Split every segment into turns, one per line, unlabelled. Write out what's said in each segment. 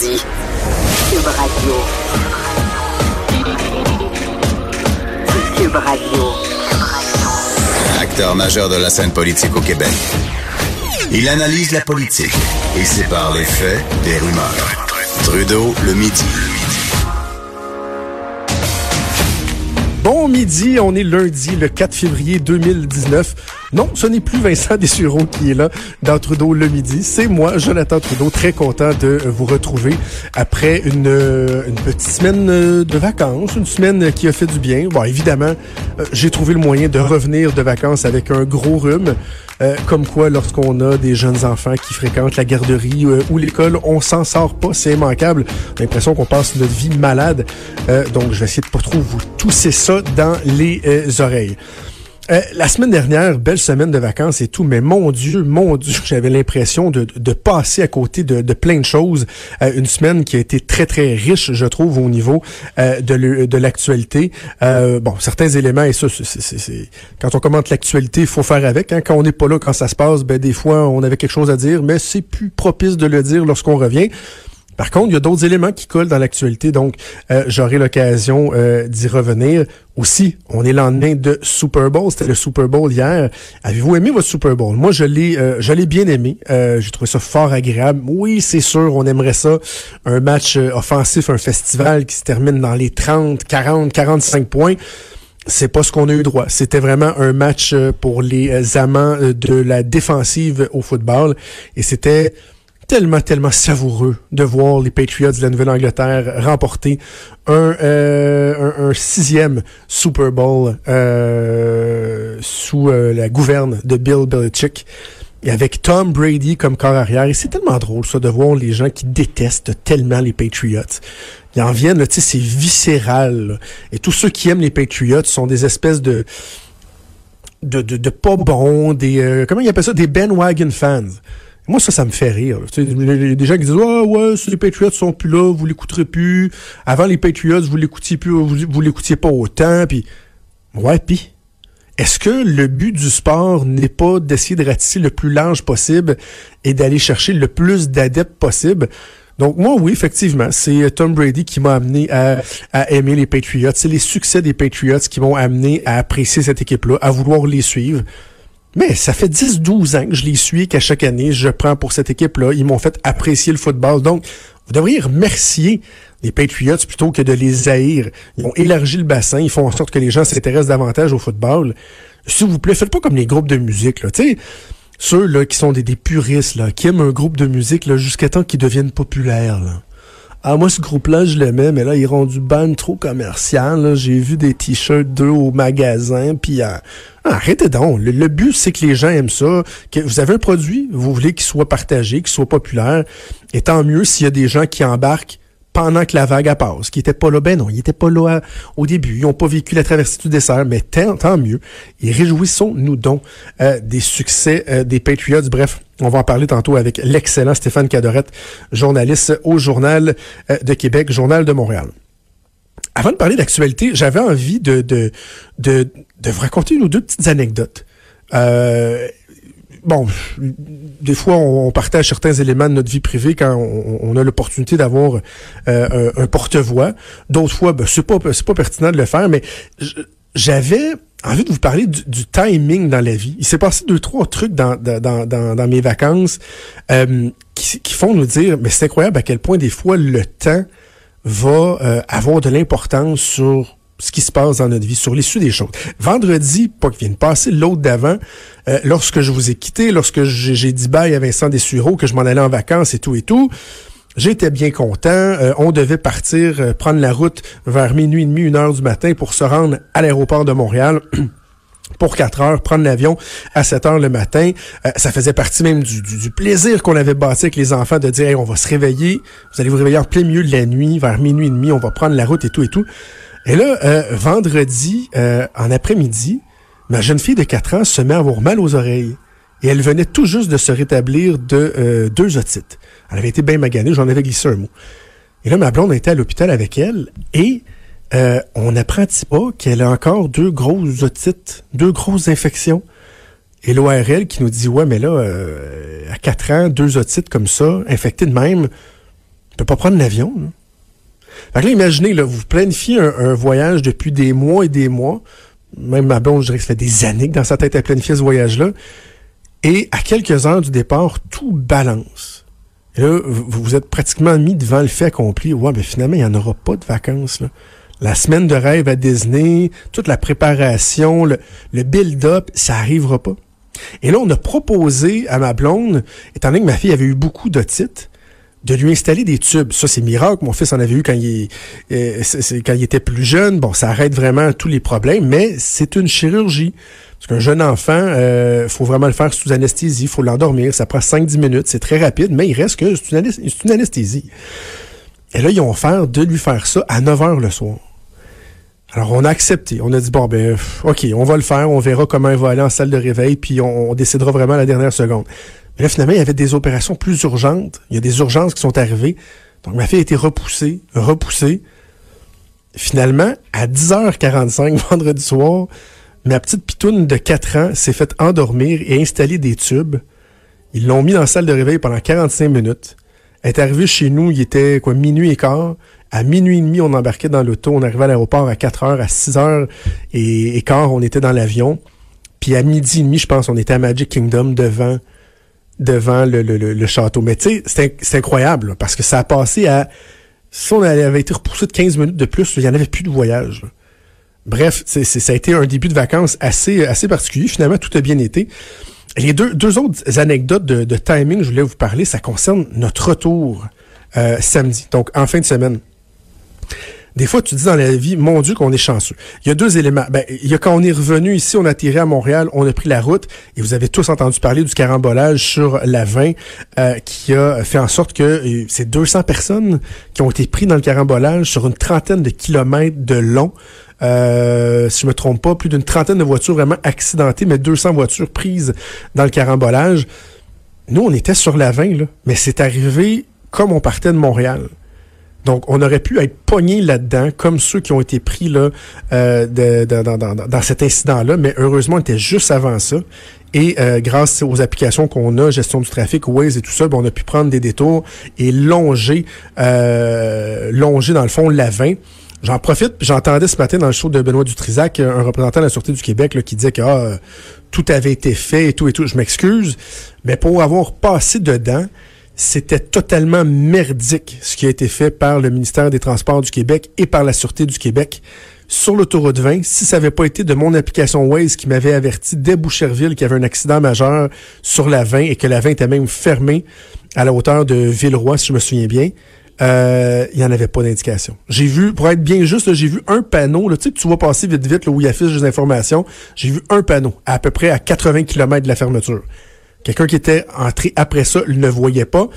dit. Cube Radio. Cube Radio.
Acteur majeur de la scène politique au Québec. Il analyse la politique et sépare les faits des rumeurs. Trudeau le midi.
Bon midi, on est lundi, le 4 février 2019. Non, ce n'est plus Vincent Dessureau qui est là dans Trudeau le midi. C'est moi, Jonathan Trudeau, très content de vous retrouver après une, une petite semaine de vacances, une semaine qui a fait du bien. Bon, évidemment, euh, j'ai trouvé le moyen de revenir de vacances avec un gros rhume. Euh, comme quoi, lorsqu'on a des jeunes enfants qui fréquentent la garderie euh, ou l'école, on s'en sort pas, c'est immanquable. A l'impression qu'on passe notre vie malade. donc, je vais essayer de pas trop vous tousser ça dans les oreilles. Euh, la semaine dernière, belle semaine de vacances et tout, mais mon Dieu, mon Dieu, j'avais l'impression de, de, passer à côté de, de plein de choses. Euh, une semaine qui a été très, très riche, je trouve, au niveau euh, de, l'actualité. bon, certains éléments, et ça, c'est, quand on commente l'actualité, il faut faire avec. Hein. Quand on n'est pas là, quand ça se passe, ben des fois, on avait quelque chose à dire, mais c'est plus propice de le dire lorsqu'on revient. Par contre, il y a d'autres éléments qui collent dans l'actualité, donc euh, j'aurai l'occasion euh, d'y revenir. Aussi, on est lendemain de Super Bowl, c'était le Super Bowl hier. Avez-vous aimé votre Super Bowl? Moi, je l'ai euh, je l'ai bien aimé. J'ai trouvé ça fort agréable. Oui, c'est sûr, on aimerait ça. Un match offensif, un festival qui se termine dans les 30, 40, 45 points c'est pas ce qu'on a eu droit. C'était vraiment un match pour les amants de la défensive au football et c'était tellement, tellement savoureux de voir les Patriots de la Nouvelle-Angleterre remporter un, euh, sixième Super Bowl euh, sous euh, la gouverne de Bill Belichick. Et avec Tom Brady comme corps arrière. Et c'est tellement drôle, ça, de voir les gens qui détestent tellement les Patriots. Ils en viennent, tu sais, c'est viscéral. Et tous ceux qui aiment les Patriots sont des espèces de... De, de, de pas bons, des... comment ils appellent ça? Des bandwagon fans. Moi, ça, ça me fait rire. Il y a des gens qui disent Ah ouais, les Patriots sont plus là, vous l'écouterez plus. Avant les Patriots, vous l'écoutiez plus, vous, vous l'écoutiez pas autant. Puis ouais, puis est-ce que le but du sport n'est pas d'essayer de ratisser le plus large possible et d'aller chercher le plus d'adeptes possible? Donc moi, oui, effectivement, c'est Tom Brady qui m'a amené à, à, aimer les Patriots. C'est les succès des Patriots qui m'ont amené à apprécier cette équipe-là, à vouloir les suivre. Mais ça fait 10-12 ans que je les suis, qu'à chaque année, je prends pour cette équipe-là. Ils m'ont fait apprécier le football. Donc, vous devriez remercier les Patriots plutôt que de les haïr. Ils ont élargi le bassin, ils font en sorte que les gens s'intéressent davantage au football. S'il vous plaît, faites pas comme les groupes de musique. Là. sais, ceux là, qui sont des, puristes, là, qui aiment un groupe de musique jusqu'à temps qu'ils deviennent populaires. Ah, moi, ce groupe-là, je l'aimais, mais là, ils ont du ban trop commercial. J'ai vu des t-shirts d'eux au magasin, puis euh, arrêtez donc. Le, but, c'est que les gens aiment ça, que vous avez un produit, vous voulez qu'il soit partagé, qu'il soit populaire, et tant mieux s'il y a des gens qui embarquent pendant que la vague passe, qui était pas là, ben non, ils étaient pas là au début, ils ont pas vécu la traversée du dessert, mais tant, mieux. Et réjouissons-nous donc euh, des succès euh, des Patriots. Bref, on va en parler tantôt avec l'excellent Stéphane Cadorette, journaliste au Journal euh, de Québec, Journal de Montréal. Avant de parler d'actualité, j'avais envie de, de, de, de, vous raconter une ou deux petites anecdotes. Euh, bon, des fois, on, partage certains éléments de notre vie privée quand on, a l'opportunité d'avoir euh, un, porte-voix. D'autres fois, ben, c'est pas c'est pas pertinent de le faire, mais j'avais envie de vous parler du, timing dans la vie. Il s'est passé deux, trois trucs dans, dans, dans, mes vacances euh, qui, qui, font nous dire, mais c'est incroyable à quel point des fois le temps va euh, avoir de l'importance sur ce qui se passe dans notre vie, sur l'issue des choses. Vendredi, pas qu'il vienne passer, l'autre d'avant, euh, lorsque je vous ai quitté, lorsque j'ai dit bye à Vincent Dessureau, que je m'en allais en vacances et tout et tout, J'étais bien content. Euh, on devait partir, euh, prendre la route vers minuit et demi, une heure du matin pour se rendre à l'aéroport de Montréal. pour quatre heures, prendre l'avion à 7 heures le matin. Euh, ça faisait partie même du, du, plaisir qu'on avait bâti avec les enfants de dire on va se réveiller, vous allez vous réveiller en plein milieu de la nuit, vers minuit et demi, on va prendre la route et tout et tout. Et là, vendredi, en après-midi, ma jeune fille de 4 ans se met à avoir mal aux oreilles. Et elle venait tout juste de se rétablir de deux otites. Elle avait été bien maganée, j'en avais glissé un mot. Et là, ma blonde était à l'hôpital avec elle et euh, on n'apprendit pas qu'elle a encore deux grosses otites, deux grosses infections. Et l'ORL qui nous dit, ouais, mais là, euh, à 4 ans, deux otites comme ça, infectées de même, ne peut pas prendre l'avion. Fait que là, imaginez, là, vous planifiez un, voyage depuis des mois et des mois. Même ma blonde, je dirais que ça fait des années que dans sa tête, elle planifié ce voyage-là. Et à quelques heures du départ, tout balance. Et là, vous vous êtes pratiquement mis devant le fait accompli. Ouais, mais finalement, il n'y en aura pas de vacances. Là. La semaine de rêve à Disney, toute la préparation, le, le build-up, ça arrivera pas. Et là, on a proposé à ma blonde, étant donné que ma fille avait eu beaucoup d'otites, de lui installer des tubes. Ça, c'est miracle. Mon fils en avait eu quand il, euh, quand il était plus jeune. Bon, ça arrête vraiment tous les problèmes, mais c'est une chirurgie. Parce qu'un jeune enfant, euh, faut vraiment le faire sous anesthésie, il faut l'endormir. Ça prend 5-10 minutes, c'est très rapide, mais il reste que c'est une, anesthésie. Et là, ils ont offert de lui faire ça à 9 heures le soir. Alors, on a accepté. On a dit, bon, ben, OK, on va le faire. On verra comment il va aller en salle de réveil, puis on, décidera vraiment à la dernière seconde. Mais là, finalement, il y avait des opérations plus urgentes. Il y a des urgences qui sont arrivées. Donc, ma fille a été repoussée, repoussée. Finalement, à 10h45 vendredi soir, ma petite pitoune de 4 ans s'est faite endormir et installer des tubes. Ils l'ont mis dans la salle de réveil pendant 45 minutes. Elle est arrivée chez nous, il était quoi minuit et quart. À minuit et demi, on embarquait dans l'auto. On arrivait à l'aéroport à 4 heures. À 6 heures et, quart, on était dans l'avion. Puis à midi et demi, je pense, on était à Magic Kingdom devant devant le, château. Mais tu sais, c'est incroyable parce que ça a passé à... Si on avait été repoussé de 15 minutes de plus, il n'y en avait plus de voyage. Bref, ça a été un début de vacances assez, assez particulier. Finalement, tout a bien été. Les deux, deux autres anecdotes de, timing, je voulais vous parler, ça concerne notre retour euh, samedi, donc en fin de semaine. Des fois, tu dis dans la vie, mon Dieu, qu'on est chanceux. Il y a deux éléments. Ben, il y a quand on est revenu ici, on a tiré à Montréal, on a pris la route, et vous avez tous entendu parler du carambolage sur la 20, euh, qui a fait en sorte que euh, c'est 200 personnes qui ont été pris dans le carambolage sur une trentaine de kilomètres de long. Euh, si je me trompe pas, plus d'une trentaine de voitures vraiment accidentées, mais 200 voitures prises dans le carambolage. Nous, on était sur la 20, là, mais c'est arrivé comme on partait de Montréal. Donc, on aurait pu être pogné là-dedans, comme ceux qui ont été pris là euh, dans, cet incident-là, mais heureusement, on était juste avant ça. Et euh, grâce aux applications qu'on a, gestion du trafic, Waze et tout ça, ben, on a pu prendre des détours et longer, euh, longer dans le fond la 20. J'en profite, j'entendais ce matin dans le show de Benoît Dutrisac un représentant de la Sûreté du Québec qui disait que ah, tout avait été fait et tout et tout. Je m'excuse, mais pour avoir passé dedans, c'était totalement merdique ce qui a été fait par le ministère des Transports du Québec et par la Sûreté du Québec sur l'autoroute 20. Si ça n'avait pas été de mon application Waze qui m'avait averti dès Boucherville qu'il y avait un accident majeur sur la 20 et que la 20 était même fermée à la hauteur de Villeroy, si je me souviens bien, euh, il n'y en avait pas d'indication. J'ai vu, pour être bien juste, j'ai vu un panneau, là, tu sais, tu vois passer vite vite là, où il affiche des informations. J'ai vu un panneau à, à peu près à 80 km de la fermeture. Quelqu'un qui était entré après ça ne voyait pas.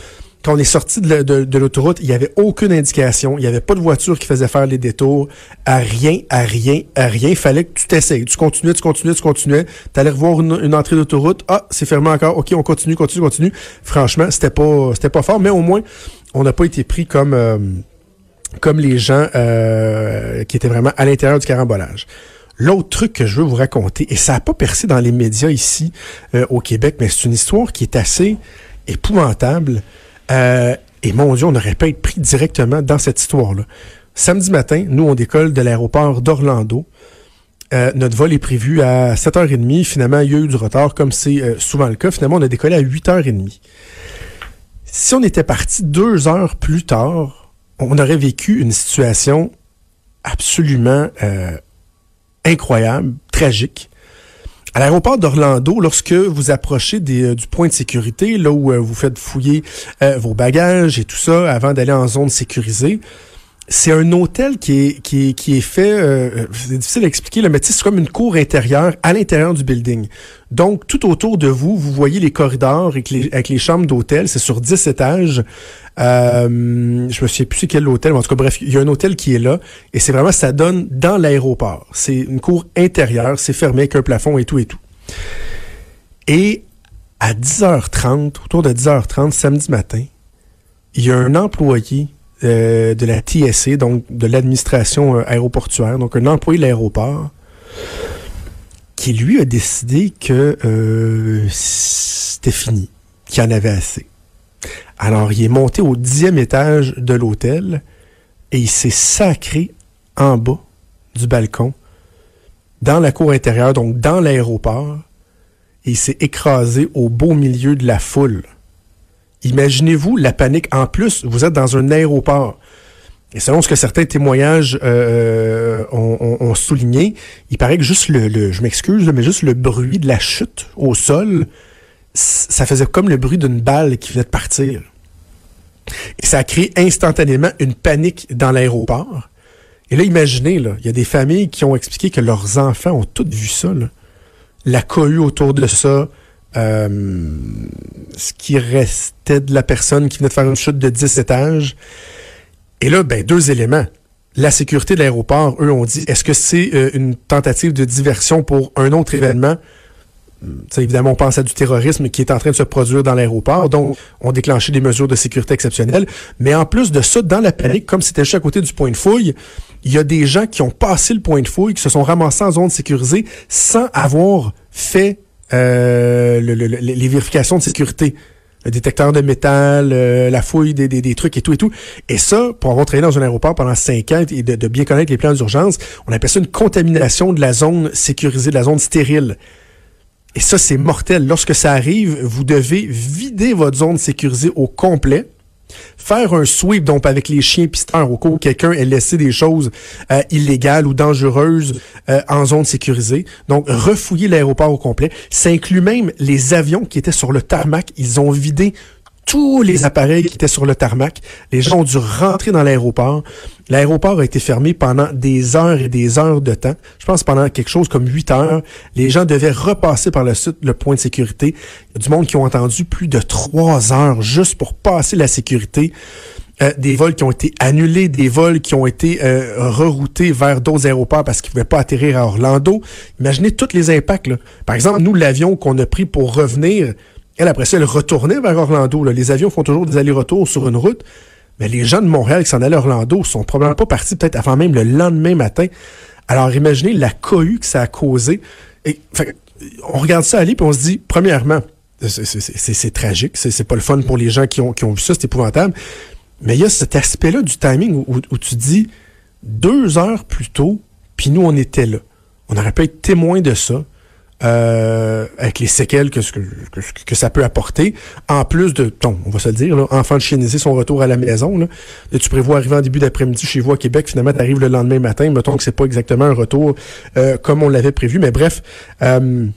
Quand on est sorti de, l'autoroute, il n'y avait aucune indication. Il n'y avait pas de voiture qui faisait faire les détours. À rien, à rien, à rien. Il fallait que tu t'essayes. Tu continuais, tu continuais, tu continuais. Tu allais revoir une, entrée d'autoroute. Ah, c'est fermé encore. OK, on continue, continue, continue. Franchement, c'était pas c'était pas fort, mais au moins, on n'a pas été pris comme, euh, comme les gens euh, qui étaient vraiment à l'intérieur du carambolage. L'autre truc que je veux vous raconter, et ça n'a pas percé dans les médias ici euh, au Québec, mais c'est une histoire qui est assez épouvantable. Euh, et mon Dieu, on n'aurait pas été pris directement dans cette histoire-là. Samedi matin, nous, on décolle de l'aéroport d'Orlando. Euh, notre vol est prévu à 7h30. Finalement, il y a eu du retard, comme c'est souvent le cas. Finalement, on a décollé à 8h30. Si on était parti deux heures plus tard, on aurait vécu une situation absolument incroyable, tragique. À l'aéroport d'Orlando, lorsque vous approchez euh, du point de sécurité, là où euh, vous faites fouiller euh, vos bagages et tout ça avant d'aller en zone sécurisée, c'est un hôtel qui est, qui est, qui est fait, euh, c'est difficile à expliquer, le mais c'est comme une cour intérieure à l'intérieur du building. Donc, tout autour de vous, vous voyez les corridors avec les, avec les chambres d'hôtel. C'est sur 10 étages. Euh, je me souviens plus quel hôtel, mais en tout cas, bref, il y a un hôtel qui est là. Et c'est vraiment, ça donne dans l'aéroport. C'est une cour intérieure, c'est fermé avec un plafond et tout et tout. Et à 10h30, autour de 10h30, samedi matin, il y a un employé euh, de la TSA, donc de l'administration euh, aéroportuaire, donc un employé de l'aéroport, qui lui a décidé que euh, c'était fini, qu'il en avait assez. Alors, il est monté au dixième étage de l'hôtel et il s'est sacré en bas du balcon, dans la cour intérieure, donc dans l'aéroport, et il s'est écrasé au beau milieu de la foule. Imaginez-vous la panique. En plus, vous êtes dans un aéroport. Et selon ce que certains témoignages euh, ont, ont, souligné, il paraît que juste le, je m'excuse, mais juste le bruit de la chute au sol, ça faisait comme le bruit d'une balle qui venait de partir. Et ça a créé instantanément une panique dans l'aéroport. Et là, imaginez, il y a des familles qui ont expliqué que leurs enfants ont toutes vu ça. La cohue autour de ça, euh, ce qui restait de la personne qui venait de faire une chute de 10 étages. Et là, ben, deux éléments. La sécurité de l'aéroport, eux, ont dit, est-ce que c'est euh, une tentative de diversion pour un autre événement? T'sais, évidemment, on pense à du terrorisme qui est en train de se produire dans l'aéroport, donc on déclenché des mesures de sécurité exceptionnelles. Mais en plus de ça, dans la panique, comme c'était juste à côté du point de fouille, il y a des gens qui ont passé le point de fouille, qui se sont ramassés en zone sécurisée sans avoir fait euh, le, le, les vérifications de sécurité le détecteur de métal, euh, la fouille des, des, des, trucs et tout et tout. Et ça, pour avoir travaillé dans un aéroport pendant cinq ans et de, de bien connaître les plans d'urgence, on appelle ça une contamination de la zone sécurisée, de la zone stérile. Et ça, c'est mortel. Lorsque ça arrive, vous devez vider votre zone sécurisée au complet faire un sweep donc avec les chiens pisteurs au cas où quelqu'un ait laissé des choses euh, illégales ou dangereuses euh, en zone sécurisée. Donc refouiller l'aéroport au complet. Ça inclut même les avions qui étaient sur le tarmac. Ils ont vidé tous les appareils qui étaient sur le tarmac. Les gens ont dû rentrer dans l'aéroport. L'aéroport a été fermé pendant des heures et des heures de temps. Je pense pendant quelque chose comme huit heures. Les gens devaient repasser par le site le point de sécurité. Il y a du monde qui ont attendu plus de trois heures juste pour passer la sécurité. Euh, des vols qui ont été annulés, des vols qui ont été euh, reroutés vers d'autres aéroports parce qu'ils ne pouvaient pas atterrir à Orlando. Imaginez tous les impacts. Par exemple, nous, l'avion qu'on a pris pour revenir, elle, après ça, elle retournait vers Orlando. Les avions font toujours des allers-retours sur une route. Mais les gens de Montréal qui s'en allaient à Orlando sont probablement pas partis peut-être avant même le lendemain matin. Alors imaginez la cohue que ça a causé. On regarde ça aller puis on se dit, premièrement, c'est tragique, c'est pas le fun pour les gens qui ont, qui ont vu ça, c'est épouvantable. Mais il y a cet aspect-là du timing où, où, tu dis deux heures plus tôt, puis nous on était là. On aurait pu être témoin de ça euh, avec les séquelles que, ça peut apporter. En plus de ton, on va se le dire, là, enfant de chieniser son retour à la maison. Là, tu prévois arriver en début d'après-midi chez vous à Québec, finalement, tu arrives le lendemain matin. Mettons que c'est pas exactement un retour euh, comme on l'avait prévu, mais bref. Euh,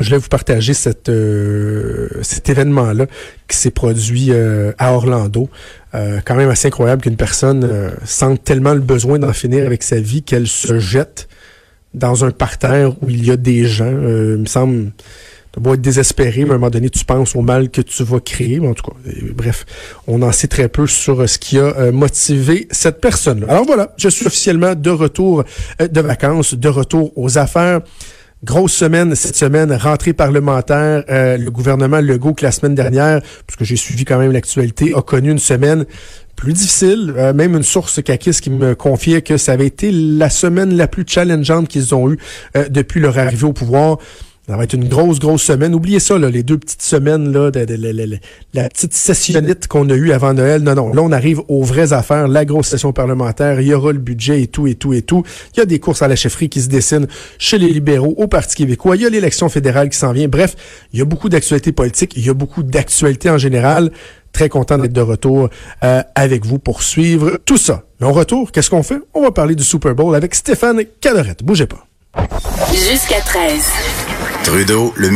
je voulais vous partager cet événement-là qui s'est produit à Orlando. Quand même assez incroyable qu'une personne sente tellement le besoin d'en finir avec sa vie qu'elle se jette dans un parterre où il y a des gens. Euh, il me semble, tu dois être désespéré, mais à un moment donné, tu penses au mal que tu vas créer. en tout cas, euh, bref, on en sait très peu sur euh, ce qui a motivé cette personne-là. Alors voilà, je suis officiellement de retour de vacances, de retour aux affaires. Grosse semaine cette semaine, rentrée parlementaire. le gouvernement Legault, que la semaine dernière, puisque j'ai suivi quand même l'actualité, a connu une semaine plus difficile. Euh, même une source caquiste qui me confiait que ça avait été la semaine la plus challengeante qu'ils ont eue euh, depuis leur arrivée au pouvoir. Ça va être une grosse, grosse semaine. Oubliez ça, là, les deux petites semaines, là, de, la petite sessionnite qu'on a eue avant Noël. Non, non. Là, on arrive aux vraies affaires, la grosse session parlementaire. Il y aura le budget et tout, et tout, et tout. Il y a des courses à la chefferie qui se dessinent chez les libéraux, au Parti québécois. Il y a l'élection fédérale qui s'en vient. Bref, il y a beaucoup d'actualités politiques. Il y a beaucoup d'actualités en général. Très content d'être de retour euh, avec vous pour suivre tout ça. Mais en retour, qu'est-ce qu'on fait? On va parler du Super Bowl avec Stéphane Cadorette. Bougez pas.
Jusqu'à 13.
Trudeau, le